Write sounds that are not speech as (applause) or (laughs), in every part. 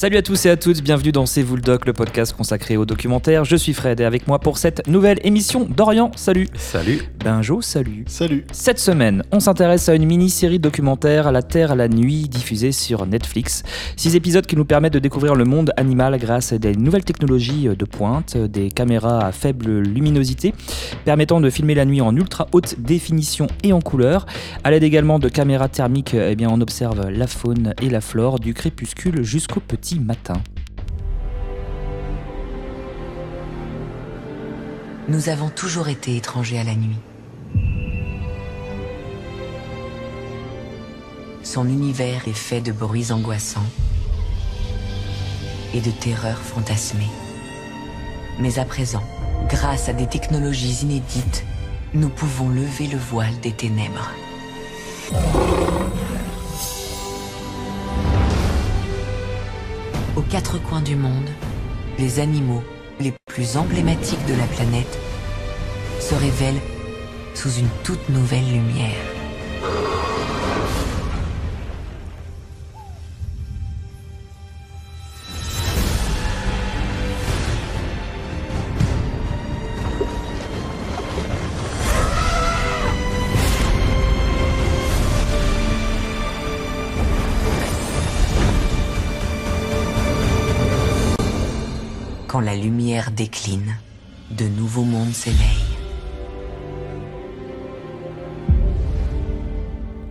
Salut à tous et à toutes, bienvenue dans C'est vous le doc, le podcast consacré au documentaire. Je suis Fred et avec moi pour cette nouvelle émission Dorian, salut. Salut. Benjo, salut. Salut. Cette semaine, on s'intéresse à une mini-série documentaire La Terre à la nuit diffusée sur Netflix. Six épisodes qui nous permettent de découvrir le monde animal grâce à des nouvelles technologies de pointe, des caméras à faible luminosité permettant de filmer la nuit en ultra haute définition et en couleur. À l'aide également de caméras thermiques, eh bien, on observe la faune et la flore du crépuscule jusqu'au petit matin. Nous avons toujours été étrangers à la nuit. Son univers est fait de bruits angoissants et de terreurs fantasmées. Mais à présent, grâce à des technologies inédites, nous pouvons lever le voile des ténèbres. Quatre coins du monde, les animaux les plus emblématiques de la planète se révèlent sous une toute nouvelle lumière. La lumière décline, de nouveaux mondes s'éveillent.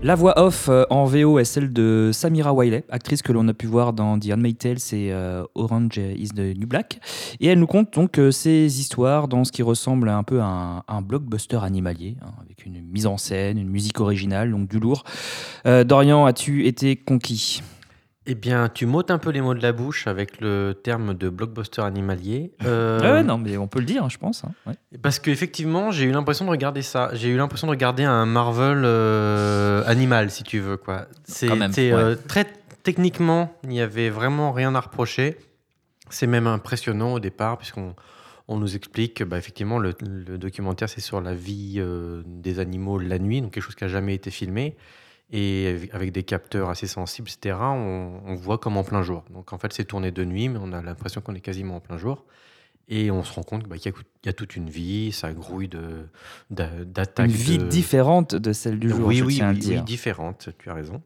La voix off euh, en VO est celle de Samira Wiley, actrice que l'on a pu voir dans The Handmaid's Tale et euh, Orange is the New Black. Et elle nous conte donc euh, ses histoires dans ce qui ressemble un peu à un, blockbuster animalier, hein, avec une mise en scène, une musique originale, donc du lourd. Dorian, as-tu été conquis? Eh bien, tu m'ôtes un peu les mots de la bouche avec le terme de blockbuster animalier. (laughs) Euh, Ouais, non, mais on peut le dire, je pense. hein, ouais. Parce qu'effectivement, j'ai eu l'impression de regarder ça. J'ai eu l'impression de regarder un Marvel euh, animal, si tu veux. quoi. Ouais. euh, très techniquement, il n'y avait vraiment rien à reprocher. C'est même impressionnant au départ, puisqu'on on nous explique que, bah, effectivement, le, le documentaire, c'est sur la vie euh, des animaux la nuit, donc quelque chose qui n'a jamais été filmé. Et avec- des capteurs assez sensibles, etc., on, on voit comme en plein jour. Donc en fait, c'est tourné de nuit, mais on a l'impression qu'on est quasiment en plein jour. Et on se rend compte bah, qu'il y, a- il y a toute une vie, ça grouille de- d'a- d'attaques. Une vie de- différente de celle du jour, oui, je oui, tiens à oui, dire. différente, tu as raison.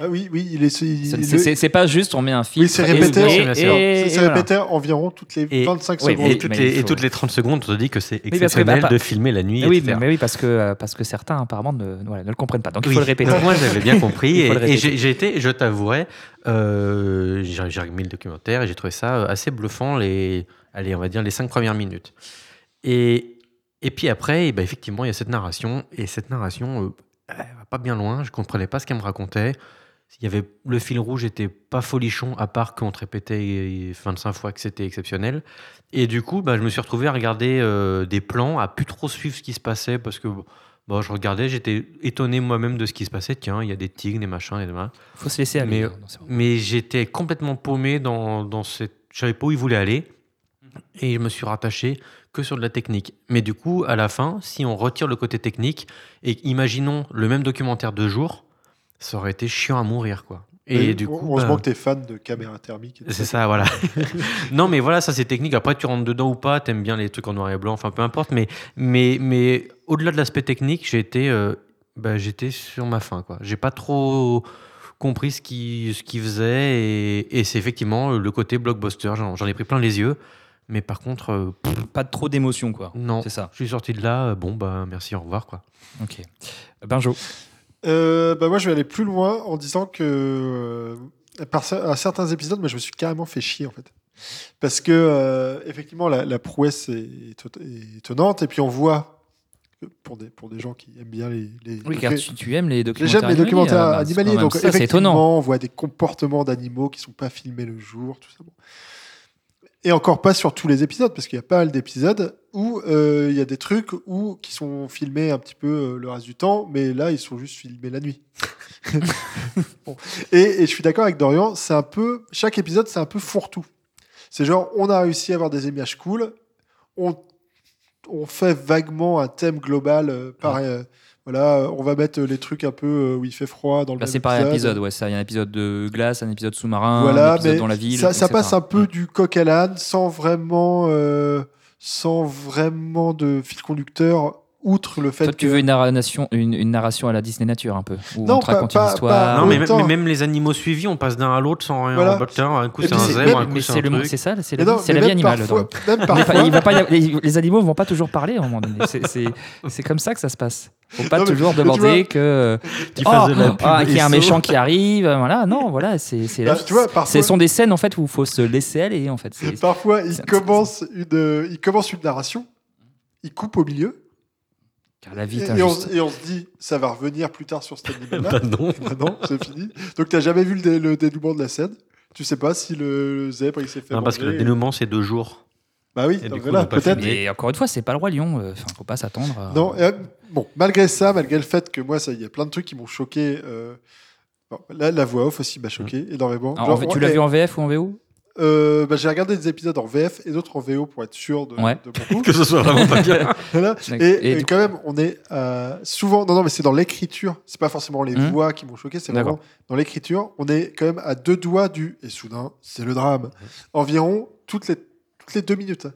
Ah oui, oui, il est. C'est- pas juste, on met un film. Oui, c'est répété, bien sûr, bien sûr. c'est c'est répété environ toutes les Et- 25 oui, secondes. Et, toutes les, et toutes les 30 secondes, on te dit que c'est parce que, exceptionnel bah, pas- de filmer la nuit. oui, mais, mais oui, parce que, euh, parce que certains apparemment ne, voilà, ne le comprennent pas. Donc il faut le répéter. Donc, moi, j'avais bien (laughs) compris. Et et j'ai été, je t'avouerai, euh, j'ai remis le documentaire et j'ai trouvé ça euh, assez bluffant, les, allez, on va dire les cinq premières minutes. Et, et puis après, eh ben, effectivement, il y a cette narration. Et cette narration, euh, pas bien loin. Je comprenais pas ce qu'elle me racontait. Il y avait, le fil rouge était pas folichon, à part qu'on te répétait 25 fois que c'était exceptionnel. Et du coup, bah, je me suis retrouvé à regarder euh, des plans, à plus trop suivre ce qui se passait, parce que bon, je regardais, j'étais étonné moi-même de ce qui se passait. Tiens, il y a des tigres, des machins, et des machins. Il faut se laisser aller. Mais- hein. Mais j'étais complètement paumé dans, dans cette. Je savais pas où il voulait aller. Et je me suis rattaché que sur de la technique. Mais du coup, à la fin, si on retire le côté technique, et imaginons le même documentaire deux jours, ça aurait été chiant à mourir, quoi. Et du coup. Heureusement bah, que tu es fan de caméra thermique. c'est ça, voilà. (laughs) non, mais voilà, ça c'est technique. Après, tu rentres dedans ou pas, t'aimes bien les trucs en noir et blanc, enfin peu importe. Mais, mais, mais au-delà de l'aspect technique, j'ai été, euh, bah, j'étais sur ma faim. quoi. J'ai pas trop compris ce qu'il ce qu'il faisait. Et, et c'est effectivement le côté blockbuster. J'en ai pris plein les yeux. Mais par contre, euh, pff, Pas trop d'émotion, quoi. non. C'est ça. Je suis sorti de là, euh, bon, bah merci, au revoir. quoi. Ok. Benjo. Euh, bah moi, je vais aller plus loin en disant que euh, par à certains épisodes, moi, je me suis carrément fait chier en fait. Parce que euh, effectivement, la, la prouesse est, éto- est étonnante, et puis on voit pour des pour des gens qui aiment bien les, les Oui, car tu, tu aimes les documentaires j'aime les documentaires animaliers, bah, c'est animaliers, donc ça, effectivement, étonnant. on voit des comportements d'animaux qui sont pas filmés le jour, tout ça. bon. Et encore pas sur tous les épisodes, parce qu'il y a pas mal d'épisodes où euh, il y a des trucs où, qui sont filmés un petit peu euh, le reste du temps, mais là, ils sont juste filmés la nuit. (laughs) Bon. et, et je suis d'accord avec Dorian, c'est un peu. Chaque épisode, c'est un peu fourre-tout. C'est genre, on a réussi à avoir des images cool, on on fait vaguement un thème global. euh, pareil, euh, voilà, euh, on va mettre les trucs un peu où il fait froid dans le Bah, même c'est pareil, épisode, ouais, ça. Il y a un épisode de glace, un épisode sous-marin, un Voilà, épisode mais dans la ville. ça, ça passe un peu du coq à l'âne sans vraiment, euh, sans vraiment de fil conducteur, outre le fait Toi, tu que. veux une narration, une, une narration à la Disney Nature un peu Où Non, on te pas- raconte pas- une pas- histoire. Non, mais, même les animaux suivis, on passe d'un à l'autre sans rien. Voilà. Tiens, un coup c'est un c'est- zèbre, un coup Mais c'est un le monde, truc. c'est ça, c'est la, non, la vie animale. parfois- même (laughs) pas- il va pas les, les animaux vont pas toujours parler à un moment donné. C'est- comme ça que ça se passe. Faut pas Non, mais- toujours tu demander vois- que Qu'il oh, ah, qu'il y a un méchant qui arrive. Voilà, non, voilà, c'est c'est Bah, tu parfois- Ce sont des scènes en fait où il faut se laisser aller en fait. Parfois, il commence, une, euh, il commence une narration, il coupe au milieu, Car la vie et, est et on, injuste. et on se dit, ça va revenir plus tard sur cet (laughs) animal-là. Bah non. (laughs) Bah non, c'est fini. Donc, tu n'as jamais vu le, dé- le dénouement de la scène? Tu sais pas si le, zèbre il s'est fait. Non, parce que le dénouement, c'est deux jours. Bah oui, Et voilà, peut-être. encore une fois, c'est pas le roi lion. euh, Enfin, faut pas s'attendre. à- Non, euh, bon, malgré ça, malgré le fait que moi, ça- il y a plein de trucs qui m'ont choqué. euh, bon, là, la voix off aussi m'a choqué énormément. Ah, en Genre, fait, tu l'as vu en VF ou en VO euh, bah, J'ai regardé des épisodes en VF et d'autres en VO pour être sûr de, Ouais. (laughs) Que ce soit vraiment pas bien. (laughs) Voilà. Et, Et et du quand même, on est euh, souvent. Non, non, mais c'est dans l'écriture. C'est pas forcément les Mhm. voix qui m'ont choqué. C'est vraiment dans l'écriture. On est quand même à deux doigts du. Et soudain, c'est le drame. Environ toutes les, toutes les deux minutes.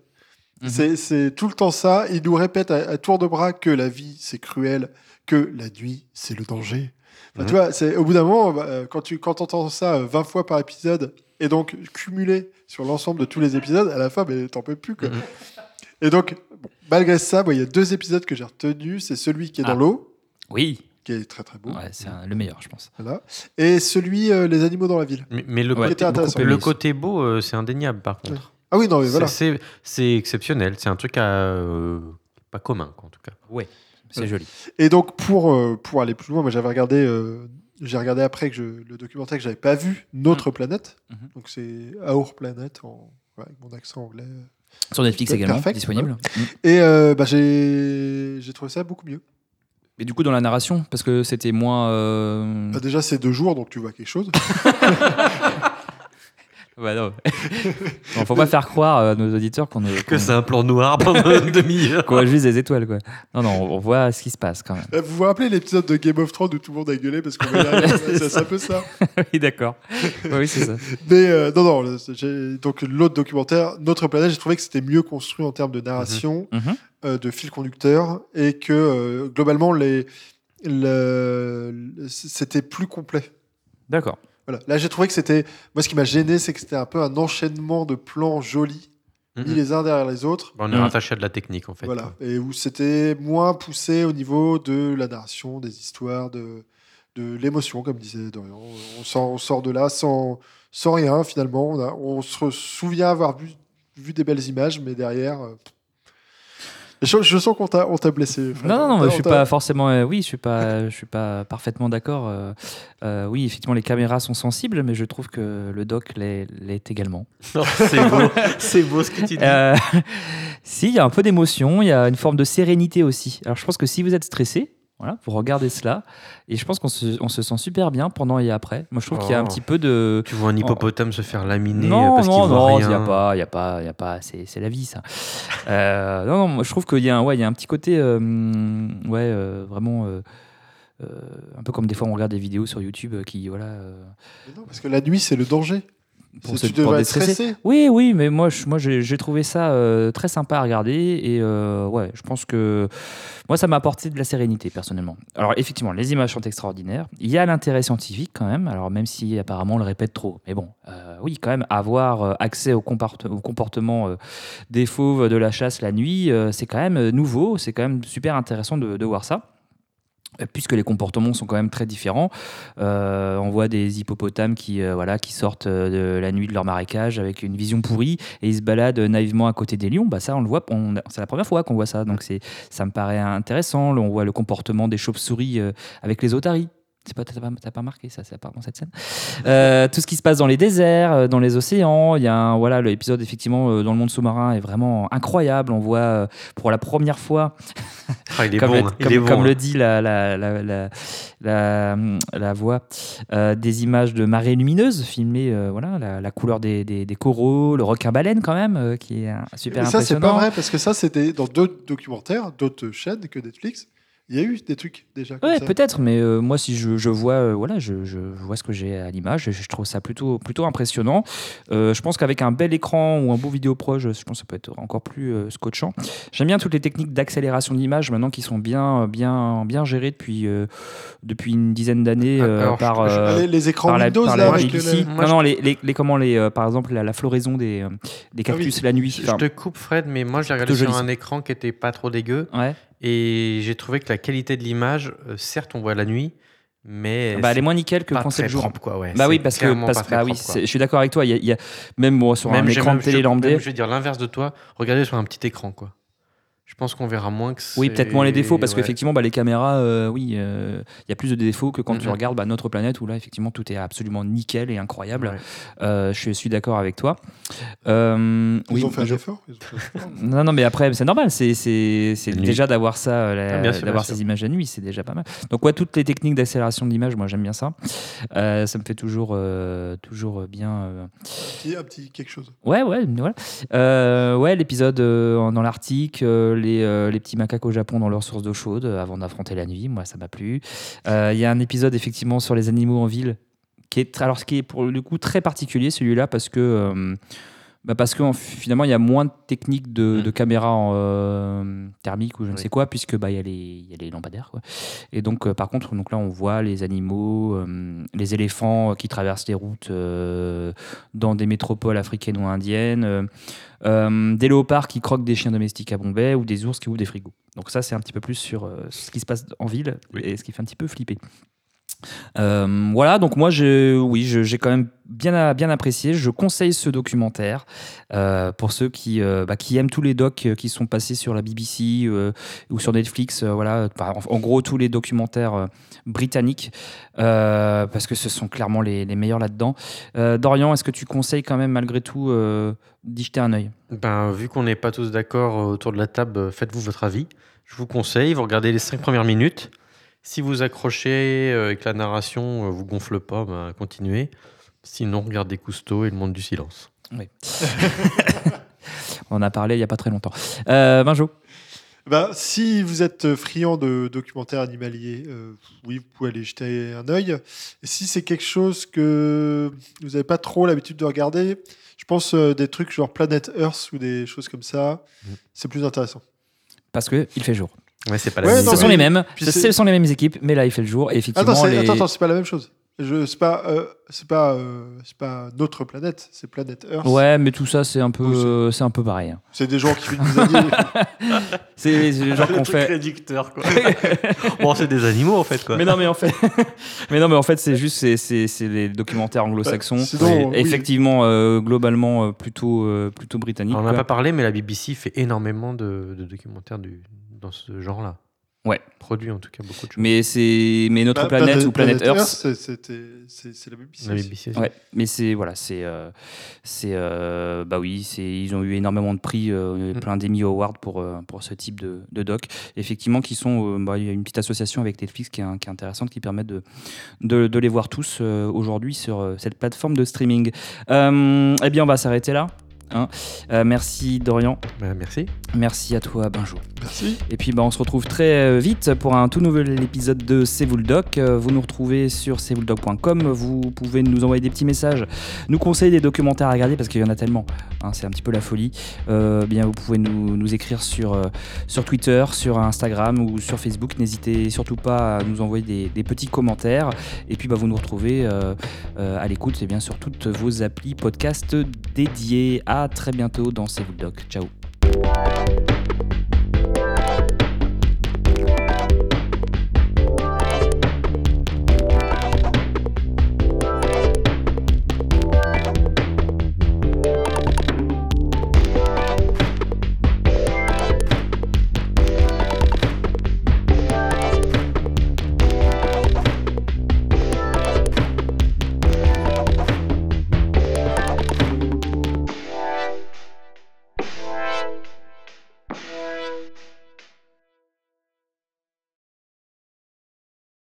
C'est- C'est tout le temps ça. Il nous répète à, à tour de bras que la vie, c'est cruel, que la nuit, c'est le danger. Enfin, Mhm. Tu vois, c'est au bout d'un moment, euh, quand tu quand entends ça euh, 20 fois par épisode, et donc cumulé sur l'ensemble de tous les épisodes, à la fin, mais t'en peux plus. Quoi. Mhm. Et donc, bon, malgré ça, bon, il y a deux épisodes que j'ai retenus. C'est celui qui est dans Ah. l'eau, Oui. qui est très très beau. Ouais, c'est un- le meilleur, je pense. Voilà. Et celui euh, Les animaux dans la ville. Mais, mais le, Ouais, côté, était intéressant. le côté beau, euh, c'est indéniable par contre. Ah oui, non, mais voilà. C'est- C'est c'est exceptionnel. C'est un truc à, euh, pas commun, quoi, en tout cas. Ouais. C'est joli. Et donc, pour, euh, pour aller plus loin, moi j'avais regardé, euh, j'ai regardé après que je, le documentaire que j'avais pas vu, Notre planète. Mhm. Donc, c'est Our Planet, en, ouais, avec mon accent anglais. Sur Netflix également, perfect, disponible. Mm. Et euh, bah, j'ai j'ai trouvé ça beaucoup mieux. Et du coup, dans la narration, parce que c'était moins. euh, Bah, déjà, c'est deux jours, donc tu vois quelque chose. (laughs) Ouais, (laughs) non. faut pas faire croire à nos auditeurs qu'on est. Que c'est un plan noir pendant (laughs) une demi-heure. qu'on voit juste des étoiles, quoi. Non, non, on voit ce qui se passe quand même. Euh, Vous vous rappelez l'épisode de Game of Thrones où tout le monde a gueulé parce qu'on (laughs) C'est un peu ça. oui, d'accord. oui, c'est ça. Mais euh, non, non, donc l'autre documentaire, Notre planète, j'ai trouvé que c'était mieux construit en termes de narration, Mhm. euh, de fil conducteur, et que euh, globalement, les, le- le- c'était plus complet. D'accord. Voilà. Là, j'ai trouvé que c'était. Moi, ce qui m'a gêné, c'est que c'était un peu un enchaînement de plans jolis, mis Mhm. les uns derrière les autres. On est rattaché à de la technique, en fait. voilà. quoi. Et où c'était moins poussé au niveau de la narration, des histoires, de, de l'émotion, comme disait Dorian. On sort, on sort de là sans, sans rien, finalement. On, a- on se souvient avoir vu, vu des belles images, mais derrière. euh, je, je sens qu'on t'a on t'a blessé. Fred. Non, non, non, je suis pas forcément. euh, oui, je suis pas, je suis pas parfaitement d'accord. euh, euh, oui, effectivement, les caméras sont sensibles, mais je trouve que le doc l'est l'est également. Non, c'est beau. c'est beau ce que tu dis. Euh, (laughs) si, il y a un peu d'émotion, il y a une forme de sérénité aussi. Alors, je pense que si vous êtes stressé, voilà, vous regardez cela, et je pense qu'on se, on se sent super bien pendant et après. Moi, je trouve qu'il y a un Oh. petit peu de. Tu vois un hippopotame se faire laminer Non, parce qu'il non, voit non, il rien. n'y a pas, il y a pas, il y a pas, c'est, c'est la vie ça. (laughs) Euh, non, non, moi, je trouve qu'il y a un, ouais, il y a un petit côté, euh, ouais, euh, vraiment, euh, euh, un peu comme des fois on regarde des vidéos sur YouTube qui, voilà, euh, non, parce que la nuit, c'est le danger. Pour se- tu pour déstresser. Oui, oui, mais moi, je, moi, j'ai, trouvé ça euh, très sympa à regarder et euh, ouais, je pense que moi, ça m'a apporté de la sérénité personnellement. Alors effectivement, les images sont extraordinaires. Il y a l'intérêt scientifique quand même. Alors même si apparemment on le répète trop, mais bon, euh, oui, quand même avoir accès au, comportement euh, des fauves de la chasse la nuit, euh, c'est quand même nouveau. C'est quand même super intéressant de, de voir ça. Puisque les comportements sont quand même très différents, Euh, on voit des hippopotames qui, euh, voilà, qui sortent euh, de la nuit de leur marécage avec une vision pourrie et ils se baladent naïvement à côté des lions. Bah ça, on le voit, c'est la première fois qu'on voit ça, donc c'est, ça me paraît intéressant. On voit le comportement des chauves-souris avec les otaries. C'est pas, t'as pas, pas marqué ça, c'est pas dans cette scène. Euh, tout ce qui se passe dans les déserts, euh, dans les océans. Il y a un, voilà, l'épisode effectivement euh, dans le monde sous-marin est vraiment incroyable. On voit pour la première fois, Ah, il est comme, bon. le, hein, il comme- est bon, comme hein. le dit la, la, la, la, la, la voix, euh, des images de marées lumineuses filmées, euh, voilà, la, la couleur des, des, des coraux, le requin-baleine quand même, euh, qui est euh, super Mais ça, c'est pas vrai, parce que ça, c'était dans d'autres documentaires, d'autres chaînes que Netflix. Il y a eu des trucs déjà comme Ouais, peut-être, mais euh, moi, si je, je vois, euh, voilà, je, je vois ce que j'ai à l'image, je trouve ça plutôt, plutôt impressionnant. Euh, je pense qu'avec un bel écran ou un beau vidéo proche, je pense que ça peut être encore plus euh, scotchant. J'aime bien toutes les techniques d'accélération d'image maintenant qui sont bien, bien, bien gérées depuis, euh, depuis une dizaine d'années Ah, euh, par. je- je- les, les écrans par la, Windows, par là, la avec le- non, non, les, les, les- comment les, euh, par exemple, la, la floraison des, des cactus la nuit. Je te coupe, Fred, mais moi, j'ai regardé sur joli, un écran qui était pas trop dégueu. ouais. Et j'ai trouvé que la qualité de l'image, euh, certes, on voit la nuit, mais. Bah, elle est moins nickel que quand c'est le jour. propre, quoi. Ouais, Bah oui, parce que parce, bah oui, propre, je suis d'accord avec toi. Il y a, il y a- même bon, sur un écran même- de télé je- lambda. même, Je veux dire l'inverse de toi. Regardez sur un petit écran, quoi. Je pense qu'on verra moins que Oui, peut-être moins les défauts, parce ouais. qu'effectivement, bah, les caméras, euh, oui, euh, il y a plus de défauts que quand tu regardes bah, notre planète, où là, effectivement, tout est absolument nickel et incroyable. Ouais. Euh, je suis d'accord avec toi. Euh, Ils oui, ont fait un je- effort. ils ont fait un effort. (laughs) Non, non, mais après, c'est normal. C'est, déjà d'avoir ça, Ah, d'avoir ces images la nuit, c'est déjà pas mal. Donc, ouais, toutes les techniques d'accélération d'image, moi, j'aime bien ça. Euh, ça me fait toujours, euh, toujours bien. euh, Un petit- un petit quelque chose. Ouais, ouais, voilà. Euh, ouais, l'épisode euh, dans l'Arctique, euh, les, euh, les petits macaques au Japon dans leur source d'eau chaude euh, avant d'affronter la nuit, moi ça m'a plu. Euh, Il y a un épisode effectivement sur les animaux en ville qui est, alors, ce qui est pour le coup très particulier celui-là parce que. Bah parce que en- finalement il y a moins de techniques de, Mm. de caméra en, euh, thermique ou je ne Oui. sais quoi puisque bah il y a les il y a les lampadaires quoi. et donc euh, par contre donc là on voit les animaux euh, les éléphants qui traversent les routes dans des métropoles africaines ou indiennes des léopards qui croquent des chiens domestiques à Bombay ou des ours qui ouvrent des frigos donc ça c'est un petit peu plus sur ce qui se passe en ville Oui. et ce qui fait un petit peu flipper euh, voilà, donc moi, oui, j'ai quand même bien, apprécié. Je conseille ce documentaire euh, pour ceux qui, euh, bah, qui aiment tous les docs qui sont passés sur la BBC ou sur Netflix. voilà, en, gros, tous les documentaires britanniques, parce que ce sont clairement les, les meilleurs là-dedans. Dorian, est-ce que tu conseilles quand même malgré tout d'y jeter un œil? Ben, vu qu'on n'est pas tous d'accord autour de la table, faites-vous votre avis. Je vous conseille, vous regardez les cinq premières minutes. Si vous accrochez euh, et que la narration euh, vous gonfle pas, ben, continuez. Sinon, regardez Cousteau et le monde du silence. (laughs) On en a parlé il n'y a pas très longtemps. Euh, Benjo Bah, si vous êtes friand de documentaires animaliers, euh, oui, vous pouvez aller jeter un œil. Et si c'est quelque chose que vous n'avez pas trop l'habitude de regarder, je pense euh, des trucs genre Planet Earth ou des choses comme ça, Mm. c'est plus intéressant. parce qu'il fait jour. Ouais, c'est pas Ouais, la non, ce sont les mêmes, puis ce, c'est- ce sont les mêmes équipes, mais là il fait le jour. Et effectivement, Attends, les- attends, attends, c'est pas la même chose. C'est pas, euh, c'est pas, euh, c'est pas notre planète, c'est Planet Earth. Ouais, mais tout ça c'est un peu, Oui, c'est- euh, c'est un peu pareil. hein. C'est des gens qui vivent des années. (laughs) C'est le genre qu'on fait. réducteur, quoi. (laughs) bon, c'est des animaux, en fait, quoi. Mais non, mais en fait, (laughs) mais non, mais en fait, c'est juste c'est, les documentaires anglo-saxons. Sinon, oui. Effectivement, euh, globalement, euh, plutôt euh, plutôt britannique. On n'en a quoi. pas parlé, mais la BBC fait énormément de, de documentaires du, dans ce genre-là. Ouais. Produit, en tout cas, beaucoup de choses. Mais c'est mais notre Bah, planète ou planète Earth. c'est- c'était- c'est la BBC. La. BBC aussi. Ouais, mais c'est voilà, c'est euh, c'est euh, bah oui, c'est ils ont eu énormément de prix, euh, Mm. plein d'Emmy Awards pour euh, pour ce type de, de doc. Effectivement, qui sont, euh, bah, il y a une petite association avec Netflix qui est, qui est intéressante, qui permet de de, de les voir tous euh, aujourd'hui sur euh, cette plateforme de streaming. Euh, eh bien, on va s'arrêter là. Hein. Euh, merci Dorian, Bah, merci. merci à toi Benjo. Merci. Et puis bah, on se retrouve très euh, vite pour un tout nouvel épisode de C'est vous le doc. Euh, Vous nous retrouvez sur cesvouledoc.com. Vous pouvez nous envoyer des petits messages, nous conseiller des documentaires à regarder parce qu'il y en a tellement. hein, c'est un petit peu la folie. Euh, bien, vous pouvez nous, nous écrire sur, euh, sur Twitter, sur Instagram ou sur Facebook. N'hésitez surtout pas à nous envoyer des, des petits commentaires. Et puis bah, vous nous retrouvez euh, euh, à l'écoute et bien sur toutes vos applis podcast dédiées. À à très bientôt dans ces Doc. Ciao.